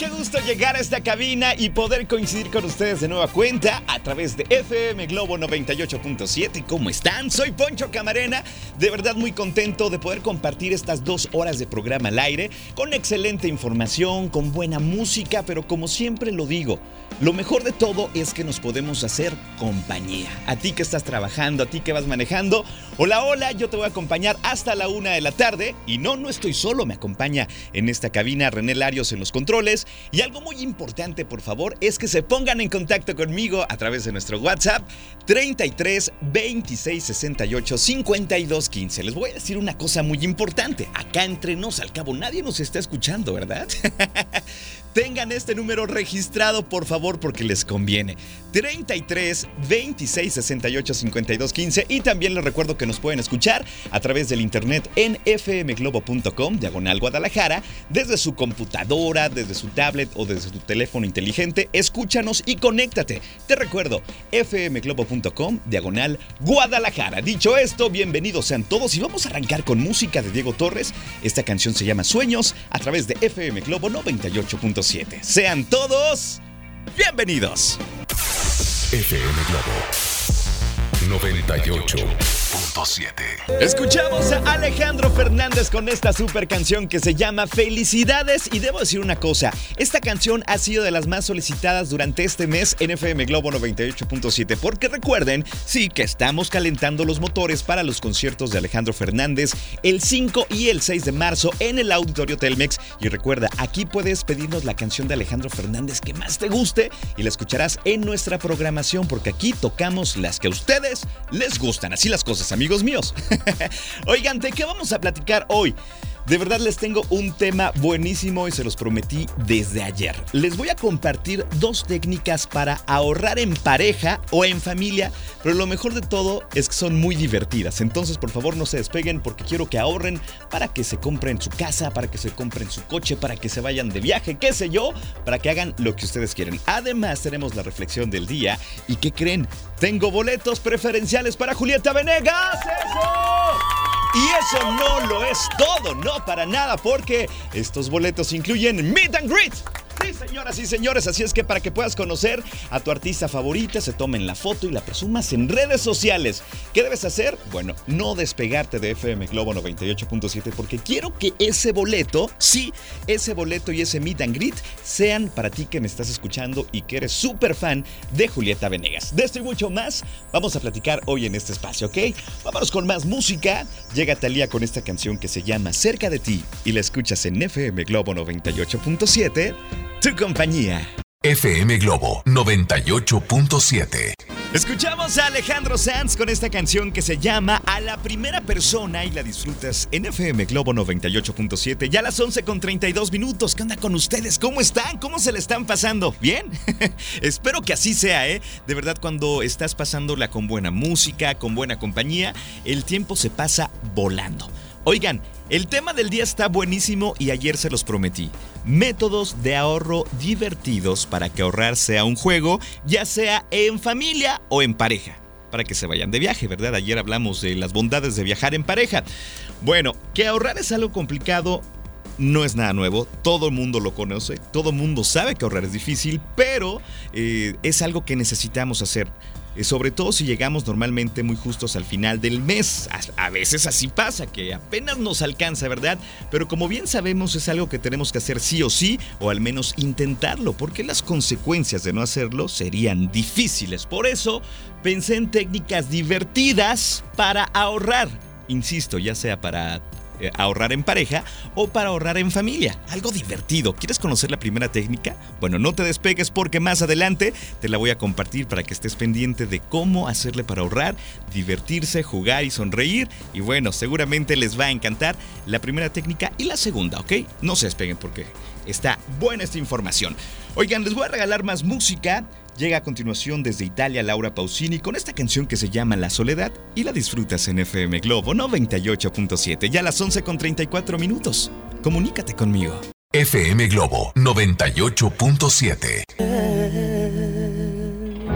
Qué gusto llegar a esta cabina y poder coincidir con ustedes de nueva cuenta a través de FM Globo 98.7. ¿Cómo están? Soy Poncho Camarena, de verdad muy contento de poder compartir estas dos horas de programa al aire con excelente información, con buena música, pero como siempre lo digo, lo mejor de todo es que nos podemos hacer compañía. A ti que estás trabajando, a ti que vas manejando, hola, hola, yo te voy a acompañar hasta la una de la tarde y no, no estoy solo, me acompaña en esta cabina René Larios en los controles. Y algo muy importante, por favor, es que se pongan en contacto conmigo a través de nuestro WhatsApp 33 26 68 52 15. Les voy a decir una cosa muy importante. Acá entre nos, al cabo, nadie nos está escuchando, ¿verdad? Tengan este número registrado, por favor, porque les conviene. 33 26 68 52 15. Y también les recuerdo que nos pueden escuchar a través del internet en fmglobo.com, diagonal Guadalajara, desde su computadora, desde su tablet o desde tu teléfono inteligente. Escúchanos y conéctate. Te recuerdo, fmglobo.com, diagonal Guadalajara. Dicho esto, bienvenidos sean todos y vamos a arrancar con música de Diego Torres. Esta canción se llama Sueños a través de FM Globo 98.7. Sean todos bienvenidos. FM Globo 98.7. Escuchamos a Alejandro Fernández con esta super canción que se llama Felicidades y debo decir una cosa, esta canción ha sido de las más solicitadas durante este mes en FM Globo 98.7 porque recuerden, sí, que estamos calentando los motores para los conciertos de Alejandro Fernández el 5 y el 6 de marzo en el Auditorio Telmex. Y recuerda, aquí puedes pedirnos la canción de Alejandro Fernández que más te guste y la escucharás en nuestra programación porque aquí tocamos las que a ustedes les gustan, así las cosas amigos míos. Oigan, ¿de qué vamos a platicar hoy? De verdad les tengo un tema buenísimo y se los prometí desde ayer. Les voy a compartir dos técnicas para ahorrar en pareja o en familia, pero lo mejor de todo es que son muy divertidas. Entonces por favor no se despeguen porque quiero que ahorren para que se compren su casa, para que se compren su coche, para que se vayan de viaje, qué sé yo, para que hagan lo que ustedes quieren. Además tenemos la reflexión del día y ¿qué creen? Tengo boletos preferenciales para Julieta Venegas. ¡Eso! Y eso no lo es todo, no para nada, porque estos boletos incluyen Meet and Greet. Sí, señoras y señores, así es que para que puedas conocer a tu artista favorita, se tomen la foto y la presumas en redes sociales. ¿Qué debes hacer? Bueno, no despegarte de FM Globo 98.7 porque quiero que ese boleto, sí, ese boleto y ese meet and greet sean para ti que me estás escuchando y que eres súper fan de Julieta Venegas. De esto y mucho más vamos a platicar hoy en este espacio, ¿ok? Vámonos con más música. Llega Talía con esta canción que se llama Cerca de ti y la escuchas en FM Globo 98.7 tu compañía. FM Globo 98.7. Escuchamos a Alejandro Sanz con esta canción que se llama A la primera persona y la disfrutas en FM Globo 98.7. Ya a las 11 con 32 minutos. ¿Qué onda con ustedes? ¿Cómo están? ¿Cómo se le están pasando? ¿Bien? Espero que así sea, ¿eh? De verdad, cuando estás pasándola con buena música, con buena compañía, el tiempo se pasa volando. Oigan, el tema del día está buenísimo y ayer se los prometí. Métodos de ahorro divertidos para que ahorrar sea un juego, ya sea en familia o en pareja. Para que se vayan de viaje, ¿verdad? Ayer hablamos de las bondades de viajar en pareja. Bueno, que ahorrar es algo complicado no es nada nuevo, todo el mundo lo conoce, todo el mundo sabe que ahorrar es difícil, pero eh, es algo que necesitamos hacer. Eh, sobre todo si llegamos normalmente muy justos al final del mes. A, a, veces así pasa, que apenas nos alcanza, ¿verdad? Pero como bien sabemos es algo que tenemos que hacer sí o sí, o al menos intentarlo, porque las consecuencias de no hacerlo serían difíciles. Por eso pensé en técnicas divertidas para ahorrar. Insisto, ya sea para eh, ahorrar en pareja o para ahorrar en familia. Algo divertido. ¿Quieres conocer la primera técnica? Bueno, no te despegues porque más adelante te la voy a compartir para que estés pendiente de cómo hacerle para ahorrar, divertirse, jugar y sonreír. Y bueno, seguramente les va a encantar la primera técnica y la segunda, ¿ok? No se despeguen porque está buena esta información. Oigan, les voy a regalar más música. Llega a continuación desde Italia Laura Pausini con esta canción que se llama La Soledad y la disfrutas en FM Globo 98.7, ya a las 11 con 34 minutos. Comunícate conmigo. FM Globo 98.7.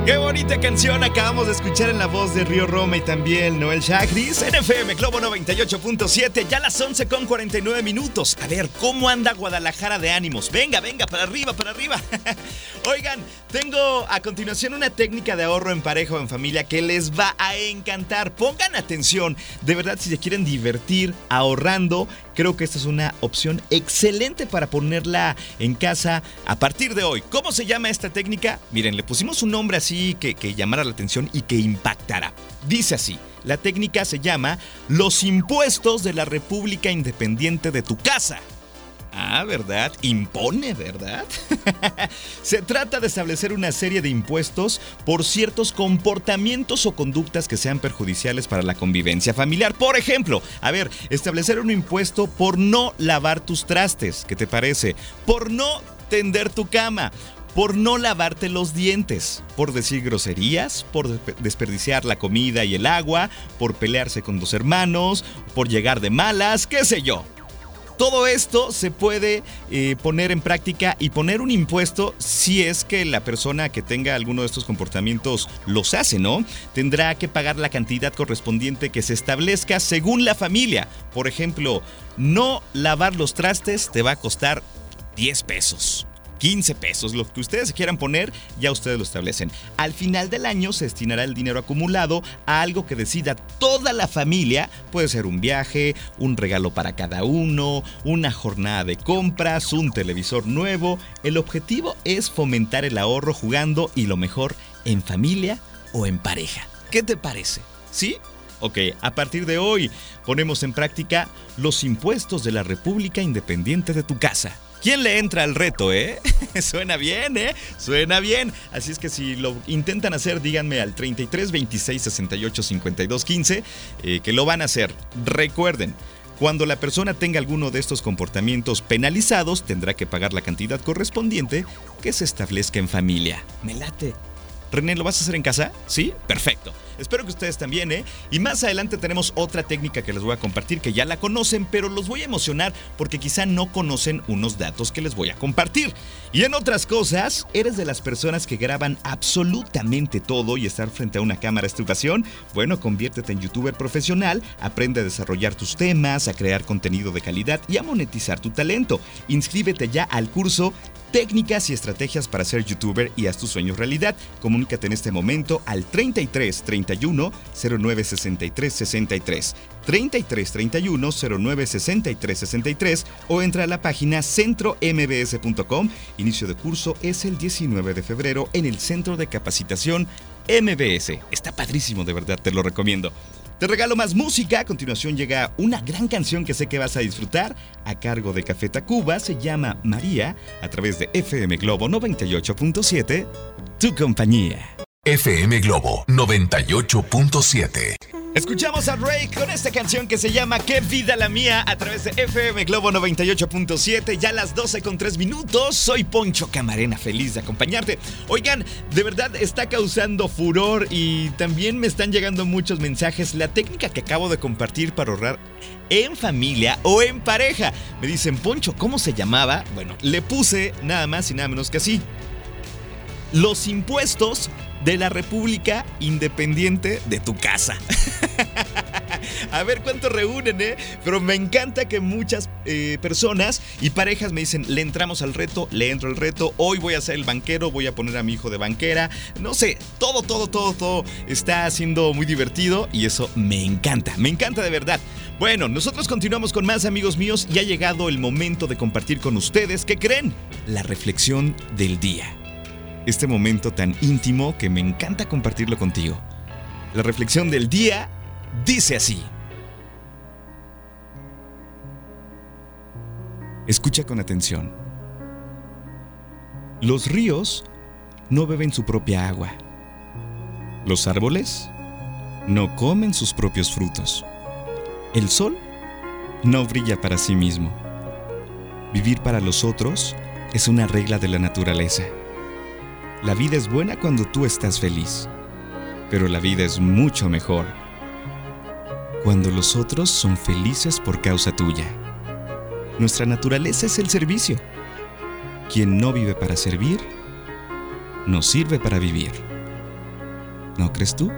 Qué bonita canción acabamos de escuchar en la voz de Río Roma y también Noel Chagris en FM Globo 98.7, ya las 11 con 49 minutos. A ver, ¿cómo anda Guadalajara de ánimos? Venga, venga, para arriba, para arriba. Oigan, tengo a continuación una técnica de ahorro en pareja o en familia que les va a encantar. Pongan atención, de verdad, si se quieren divertir ahorrando, creo que esta es una opción excelente para ponerla en casa a partir de hoy. ¿Cómo se llama esta técnica? Miren, le pusimos un nombre así que, que llamara la atención y que impactara. Dice así, la técnica se llama Los impuestos de la República Independiente de tu casa. Ah, ¿verdad? Impone, ¿verdad? Se trata de establecer una serie de impuestos por ciertos comportamientos o conductas que sean perjudiciales para la convivencia familiar. Por ejemplo, a ver, establecer un impuesto por no lavar tus trastes, ¿qué te parece? Por no tender tu cama, por no lavarte los dientes, por decir groserías, por desperdiciar la comida y el agua, por pelearse con dos hermanos, por llegar de malas, qué sé yo. Todo esto se puede eh, poner en práctica y poner un impuesto si es que la persona que tenga alguno de estos comportamientos los hace, ¿no? Tendrá que pagar la cantidad correspondiente que se establezca según la familia. Por ejemplo, no lavar los trastes te va a costar 10 pesos. 15 pesos, lo que ustedes quieran poner, ya ustedes lo establecen. Al final del año se destinará el dinero acumulado a algo que decida toda la familia. Puede ser un viaje, un regalo para cada uno, una jornada de compras, un televisor nuevo. El objetivo es fomentar el ahorro jugando y lo mejor en familia o en pareja. ¿Qué te parece? ¿Sí? Ok, a partir de hoy ponemos en práctica los impuestos de la República Independiente de tu casa. ¿Quién le entra al reto, eh? Suena bien, ¿eh? Suena bien. Así es que si lo intentan hacer, díganme al 33 26 68 52 15 eh, que lo van a hacer. Recuerden, cuando la persona tenga alguno de estos comportamientos penalizados, tendrá que pagar la cantidad correspondiente que se establezca en familia. Me late. René, ¿lo vas a hacer en casa? ¿Sí? Perfecto. Espero que ustedes también, ¿eh? Y más adelante tenemos otra técnica que les voy a compartir que ya la conocen, pero los voy a emocionar porque quizá no conocen unos datos que les voy a compartir. Y en otras cosas, ¿eres de las personas que graban absolutamente todo y estar frente a una cámara es tu? Bueno, conviértete en youtuber profesional, aprende a desarrollar tus temas, a crear contenido de calidad y a monetizar tu talento. Inscríbete ya al curso técnicas y estrategias para ser youtuber y haz tus sueños realidad. Comunícate en este momento al 33 31 09 63 63. 33 31 09 63 63 o entra a la página centrombs.com. Inicio de curso es el 19 de febrero en el Centro de Capacitación MBS. Está padrísimo, de verdad, te lo recomiendo. Te regalo más música. A continuación llega una gran canción que sé que vas a disfrutar a cargo de Café Tacuba. Se llama María a través de FM Globo 98.7. Tu compañía. FM Globo 98.7. Escuchamos a Ray con esta canción que se llama Qué vida la mía a través de FM Globo 98.7, ya las 12 con 3 minutos. Soy Poncho Camarena, feliz de acompañarte. Oigan, de verdad está causando furor y también me están llegando muchos mensajes. La técnica que acabo de compartir para ahorrar en familia o en pareja. Me dicen, Poncho, ¿cómo se llamaba? Bueno, le puse nada más y nada menos que así. Los impuestos de la República Independiente de tu casa. A ver cuánto reúnen, ¿eh? Pero me encanta que muchas eh, personas y parejas me dicen, le entramos al reto, le entro al reto, hoy voy a ser el banquero, voy a poner a mi hijo de banquera. No sé, todo, todo, todo, todo está siendo muy divertido y eso me encanta, me encanta de verdad. Bueno, nosotros continuamos con más amigos míos y ha llegado el momento de compartir con ustedes, ¿qué creen? La reflexión del día. Este momento tan íntimo que me encanta compartirlo contigo. La reflexión del día dice así. Escucha con atención. Los ríos no beben su propia agua. Los árboles no comen sus propios frutos. El sol no brilla para sí mismo. Vivir para los otros es una regla de la naturaleza. La vida es buena cuando tú estás feliz, pero la vida es mucho mejor cuando los otros son felices por causa tuya. Nuestra naturaleza es el servicio. Quien no vive para servir, no sirve para vivir. ¿No crees tú?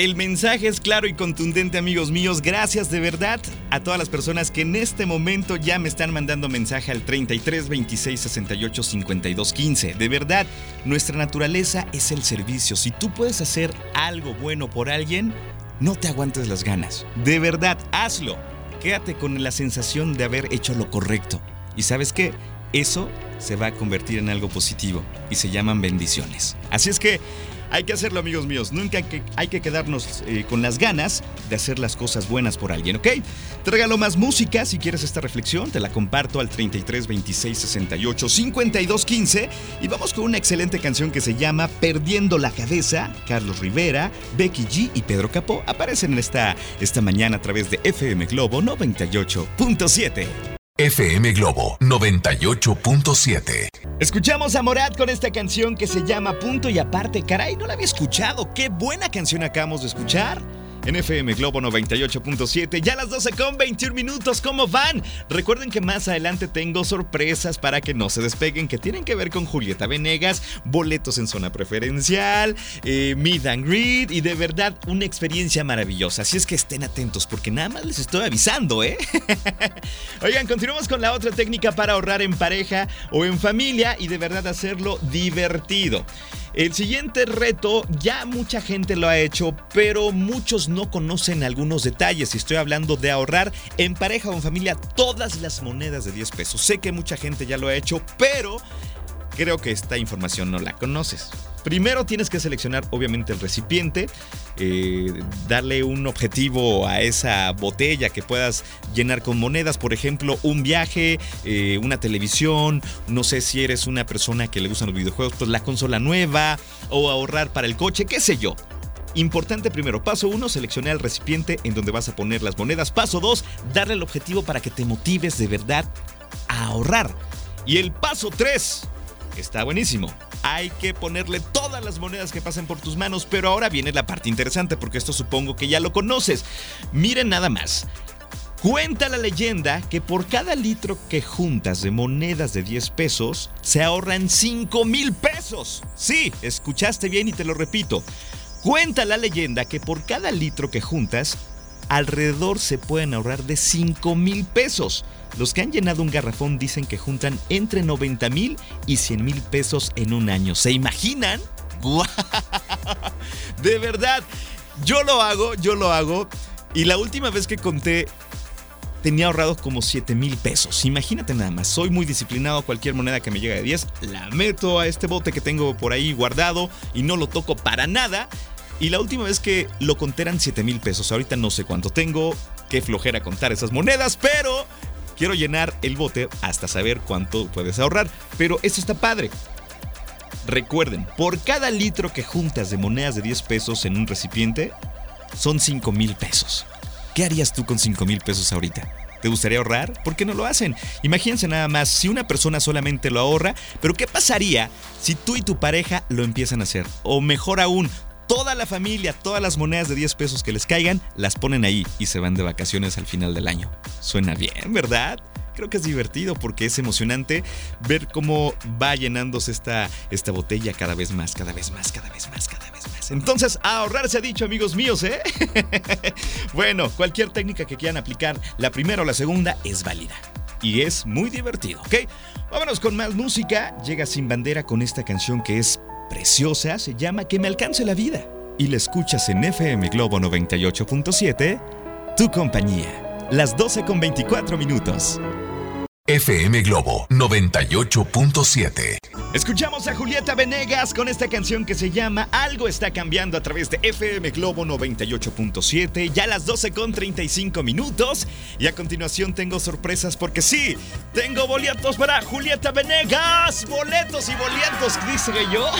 El mensaje es claro y contundente, amigos míos. Gracias de verdad a todas las personas que en este momento ya me están mandando mensaje al 33 26 68 52 15. De verdad, nuestra naturaleza es el servicio. Si tú puedes hacer algo bueno por alguien, no te aguantes las ganas. De verdad, hazlo. Quédate con la sensación de haber hecho lo correcto. ¿Y sabes qué? Eso se va a convertir en algo positivo y se llaman bendiciones. Así es que hay que hacerlo, amigos míos. Nunca hay que, quedarnos eh, con las ganas de hacer las cosas buenas por alguien, ¿ok? Te regalo más música si quieres esta reflexión. Te la comparto al 33 26 68 52 15. Y vamos con una excelente canción que se llama Perdiendo la Cabeza. Carlos Rivera, Becky G y Pedro Capó aparecen en esta, esta mañana a través de FM Globo 98.7. FM Globo 98.7. Escuchamos a Morat con esta canción que se llama Punto y aparte. Caray, no la había escuchado. Qué buena canción acabamos de escuchar en FM Globo 98.7. Ya las 12 con 21 minutos, ¿cómo van? Recuerden que más adelante tengo sorpresas para que no se despeguen que tienen que ver con Julieta Venegas, boletos en zona preferencial, eh, meet and greet y de verdad una experiencia maravillosa. Así es que estén atentos porque nada más les estoy avisando, ¿eh? Oigan, continuamos con la otra técnica para ahorrar en pareja o en familia y de verdad hacerlo divertido. El siguiente reto ya mucha gente lo ha hecho, pero muchos no conocen algunos detalles. Y estoy hablando de ahorrar en pareja o en familia todas las monedas de 10 pesos. Sé que mucha gente ya lo ha hecho, pero creo que esta información no la conoces. Primero tienes que seleccionar obviamente el recipiente, eh, darle un objetivo a esa botella que puedas llenar con monedas, por ejemplo, un viaje, eh, una televisión, no sé si eres una persona que le gustan los videojuegos, pues la consola nueva o ahorrar para el coche, qué sé yo. Importante primero, paso uno, seleccionar el recipiente en donde vas a poner las monedas. Paso dos, darle el objetivo para que te motives de verdad a ahorrar. Y el paso tres, está buenísimo hay que ponerle todas las monedas que pasen por tus manos, pero ahora viene la parte interesante porque esto supongo que ya lo conoces. Miren nada más. Cuenta la leyenda que por cada litro que juntas de monedas de 10 pesos, se ahorran 5 mil pesos. Sí, escuchaste bien y te lo repito. Cuenta la leyenda que por cada litro que juntas, alrededor se pueden ahorrar de 5 mil pesos. Los que han llenado un garrafón dicen que juntan entre 90 mil y 100 mil pesos en un año. ¿Se imaginan? De verdad, yo lo hago, yo lo hago. Y la última vez que conté tenía ahorrado como 7 mil pesos. Imagínate nada más, soy muy disciplinado, cualquier moneda que me llega de 10 la meto a este bote que tengo por ahí guardado y no lo toco para nada. Y la última vez que lo conté eran 7 mil pesos. Ahorita no sé cuánto tengo, qué flojera contar esas monedas, pero quiero llenar el bote hasta saber cuánto puedes ahorrar. Pero esto está padre. Recuerden, por cada litro que juntas de monedas de 10 pesos en un recipiente, son 5 mil pesos. ¿Qué harías tú con 5 mil pesos ahorita? ¿Te gustaría ahorrar? ¿Por qué no lo hacen? Imagínense nada más, si una persona solamente lo ahorra, pero ¿qué pasaría si tú y tu pareja lo empiezan a hacer? O mejor aún, toda la familia, todas las monedas de 10 pesos que les caigan, las ponen ahí y se van de vacaciones al final del año. Suena bien, ¿verdad? creo que es divertido porque es emocionante ver cómo va llenándose esta, esta botella cada vez más, cada vez más, cada vez más, cada vez más. Entonces, a ahorrar se ha dicho, amigos míos, ¿eh? bueno, cualquier técnica que quieran aplicar, la primera o la segunda, es válida. Y es muy divertido, ¿ok? Vámonos con más música. Llega Sin Bandera con esta canción que es preciosa, se llama Que me alcance la vida. Y la escuchas en FM Globo 98.7, tu compañía. Las 12 con 24 minutos. FM Globo 98.7. Escuchamos a Julieta Venegas con esta canción que se llama Algo está cambiando a través de FM Globo 98.7, ya las 12 con 35 minutos. Y a continuación tengo sorpresas porque sí, tengo boletos para Julieta Venegas. Boletos y boletos, dice yo.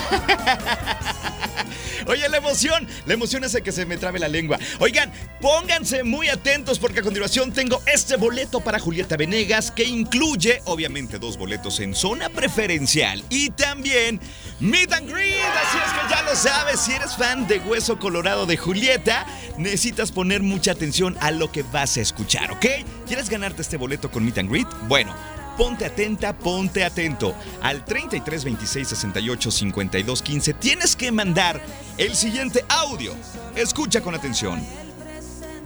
Oye, la emoción, la emoción hace que se me trabe la lengua. Oigan, pónganse muy atentos porque a continuación tengo este boleto para Julieta Venegas que incluye, obviamente, dos boletos en zona preferencial y también Meet and Greet. Así es que ya lo sabes, si eres fan de Hueso Colorado de Julieta, necesitas poner mucha atención a lo que vas a escuchar, ¿ok? ¿Quieres ganarte este boleto con Meet and Greet? Bueno. Ponte atenta, ponte atento. Al 33 26 68 52 15 tienes que mandar el siguiente audio. Escucha con atención.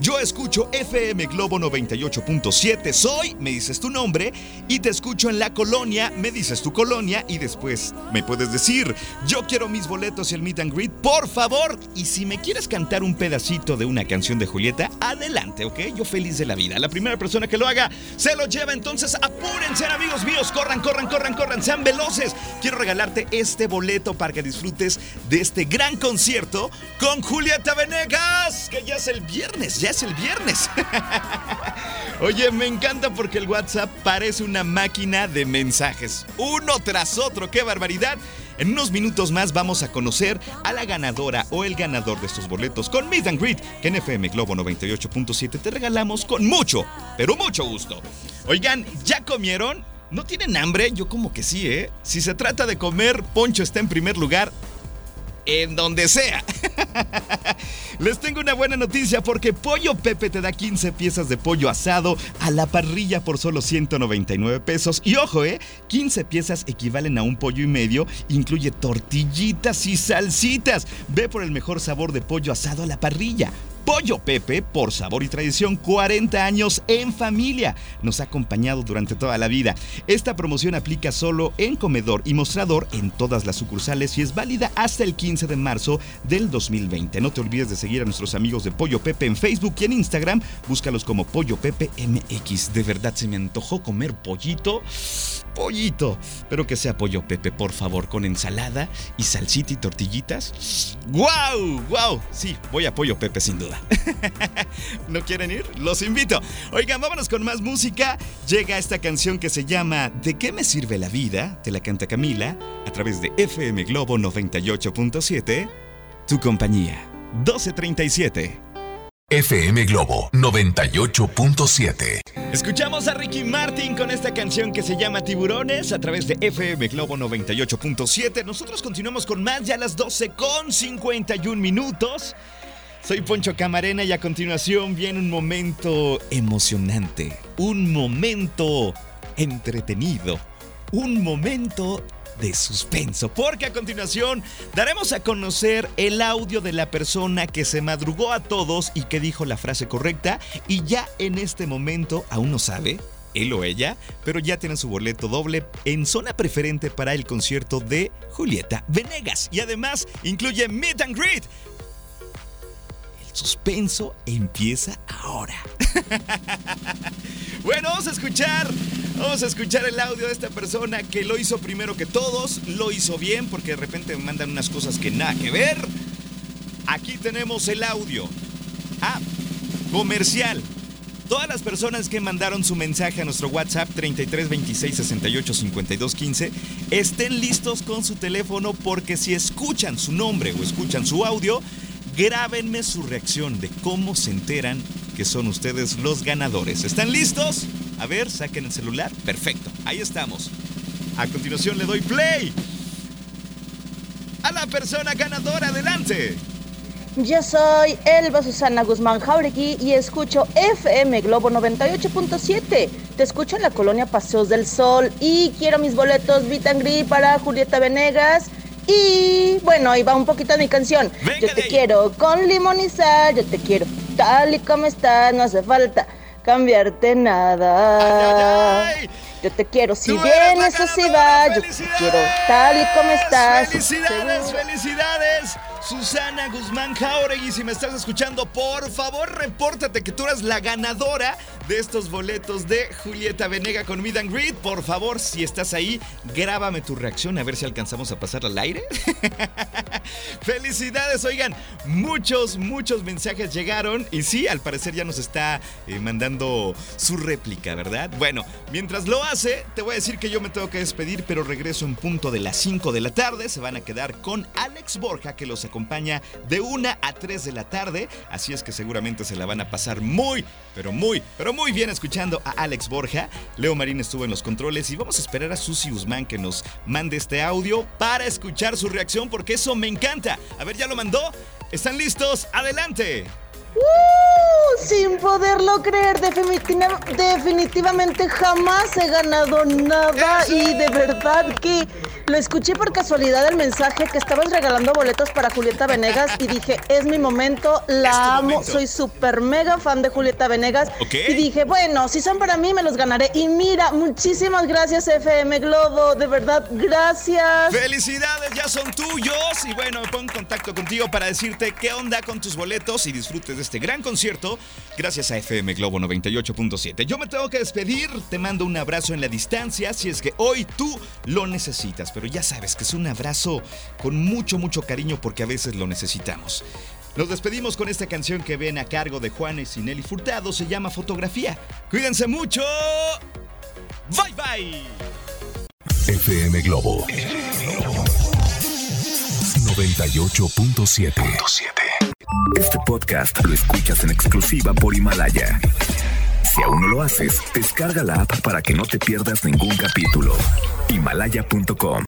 Yo escucho FM Globo 98.7, soy, me dices tu nombre, y te escucho en la colonia, me dices tu colonia, y después me puedes decir, yo quiero mis boletos y el meet and greet, por favor. Y si me quieres cantar un pedacito de una canción de Julieta, adelante, ¿ok? Yo feliz de la vida. La primera persona que lo haga se lo lleva, entonces apúrense, amigos míos, corran, corran, corran, corran, sean veloces. Quiero regalarte este boleto para que disfrutes de este gran concierto con Julieta Venegas, que ya es el viernes ya es el viernes. Oye, me encanta porque el WhatsApp parece una máquina de mensajes. Uno tras otro, qué barbaridad. En unos minutos más vamos a conocer a la ganadora o el ganador de estos boletos con Meet and Greet, que en FM Globo 98.7 te regalamos con mucho, pero mucho gusto. Oigan, ¿ya comieron? ¿No tienen hambre? Yo como que sí, ¿eh? Si se trata de comer, Poncho está en primer lugar en donde sea. Les tengo una buena noticia porque Pollo Pepe te da 15 piezas de pollo asado a la parrilla por solo 199 pesos. Y ojo, ¿eh? 15 piezas equivalen a un pollo y medio, incluye tortillitas y salsitas. Ve por el mejor sabor de pollo asado a la parrilla. Pollo Pepe, por sabor y tradición, 40 años en familia. Nos ha acompañado durante toda la vida. Esta promoción aplica solo en comedor y mostrador en todas las sucursales y es válida hasta el 15 de marzo del 2020. No te olvides de seguir a nuestros amigos de Pollo Pepe en Facebook y en Instagram. Búscalos como Pollo Pepe MX. De verdad se me antojó comer pollito. Pollito. Pero que sea Pollo Pepe, por favor, con ensalada y salsita y tortillitas. ¡Guau! ¡Guau! Sí, voy a Pollo Pepe sin duda. ¿No quieren ir? Los invito. Oigan, vámonos con más música. Llega esta canción que se llama ¿De qué me sirve la vida? Te la canta Camila a través de FM Globo 98.7. Tu compañía. 1237. FM Globo 98.7. Escuchamos a Ricky Martin con esta canción que se llama Tiburones a través de FM Globo 98.7. Nosotros continuamos con más ya a las 12 con 51 minutos. Soy Poncho Camarena y a continuación viene un momento emocionante, un momento entretenido, un momento de suspenso, porque a continuación daremos a conocer el audio de la persona que se madrugó a todos y que dijo la frase correcta y ya en este momento aún no sabe él o ella, pero ya tienen su boleto doble en zona preferente para el concierto de Julieta Venegas. Y además incluye Meet and Greet suspenso empieza ahora. bueno, vamos a escuchar, vamos a escuchar el audio de esta persona que lo hizo primero que todos, lo hizo bien porque de repente me mandan unas cosas que nada que ver. Aquí tenemos el audio. Ah, comercial. Todas las personas que mandaron su mensaje a nuestro WhatsApp 33 26 68 52 15 estén listos con su teléfono porque si escuchan su nombre o escuchan su audio, grábenme su reacción de cómo se enteran que son ustedes los ganadores. ¿Están listos? A ver, saquen el celular. Perfecto, ahí estamos. A continuación le doy play. A la persona ganadora, adelante. Yo soy Elba Susana Guzmán Jauregui y escucho FM Globo 98.7. Te escucho en la colonia Paseos del Sol y quiero mis boletos Vitangri para Julieta Venegas. Y bueno, ahí va un poquito mi canción. yo te quiero con sal, yo te quiero tal y como estás, no hace falta cambiarte nada. Yo te quiero si vienes o si vas, yo te quiero tal y como estás. Felicidades, felicidades. Susana Guzmán Jauregui, si me estás escuchando, por favor, repórtate que tú eres la ganadora de estos boletos de Julieta Venega con Meet and Greet. Por favor, si estás ahí, grábame tu reacción a ver si alcanzamos a pasar al aire. Felicidades, oigan, muchos, muchos mensajes llegaron y sí, al parecer ya nos está eh, mandando su réplica, ¿verdad? Bueno, mientras lo hace, te voy a decir que yo me tengo que despedir, pero regreso en punto de las 5 de la tarde. Se van a quedar con Alex Borja, que los acompaña de 1 a 3 de la tarde. Así es que seguramente se la van a pasar muy, pero muy, pero muy bien escuchando a Alex Borja. Leo Marín estuvo en los controles y vamos a esperar a Susi Guzmán que nos mande este audio para escuchar su reacción porque eso me encanta. A ver, ¿ya lo mandó? ¿Están listos? ¡Adelante! ¡Uh! Sin poderlo creer, definitivamente jamás he ganado nada y de verdad que lo escuché por casualidad el mensaje que estabas regalando boletos para Julieta Venegas y dije, es mi momento, la amo, soy súper mega fan de Julieta Venegas. Y dije, bueno, si son para mí me los ganaré. Y mira, muchísimas gracias FM Globo, de verdad, gracias. Felicidades, ya son tuyos. Y bueno, me pongo en contacto contigo para decirte qué onda con tus boletos y disfrutes de este gran concierto gracias a FM Globo 98.7. Yo me tengo que despedir, te mando un abrazo en la distancia si es que hoy tú lo necesitas pero ya sabes que es un abrazo con mucho, mucho cariño porque a veces lo necesitamos. Nos despedimos con esta canción que ven a cargo de Juanes y Nelly Furtado, se llama Fotografía. Cuídense mucho. Bye bye. FM Globo 98.7. Este podcast lo escuchas en exclusiva por Himalaya. Si aún no lo haces, descarga la app para que no te pierdas ningún capítulo. Himalaya.com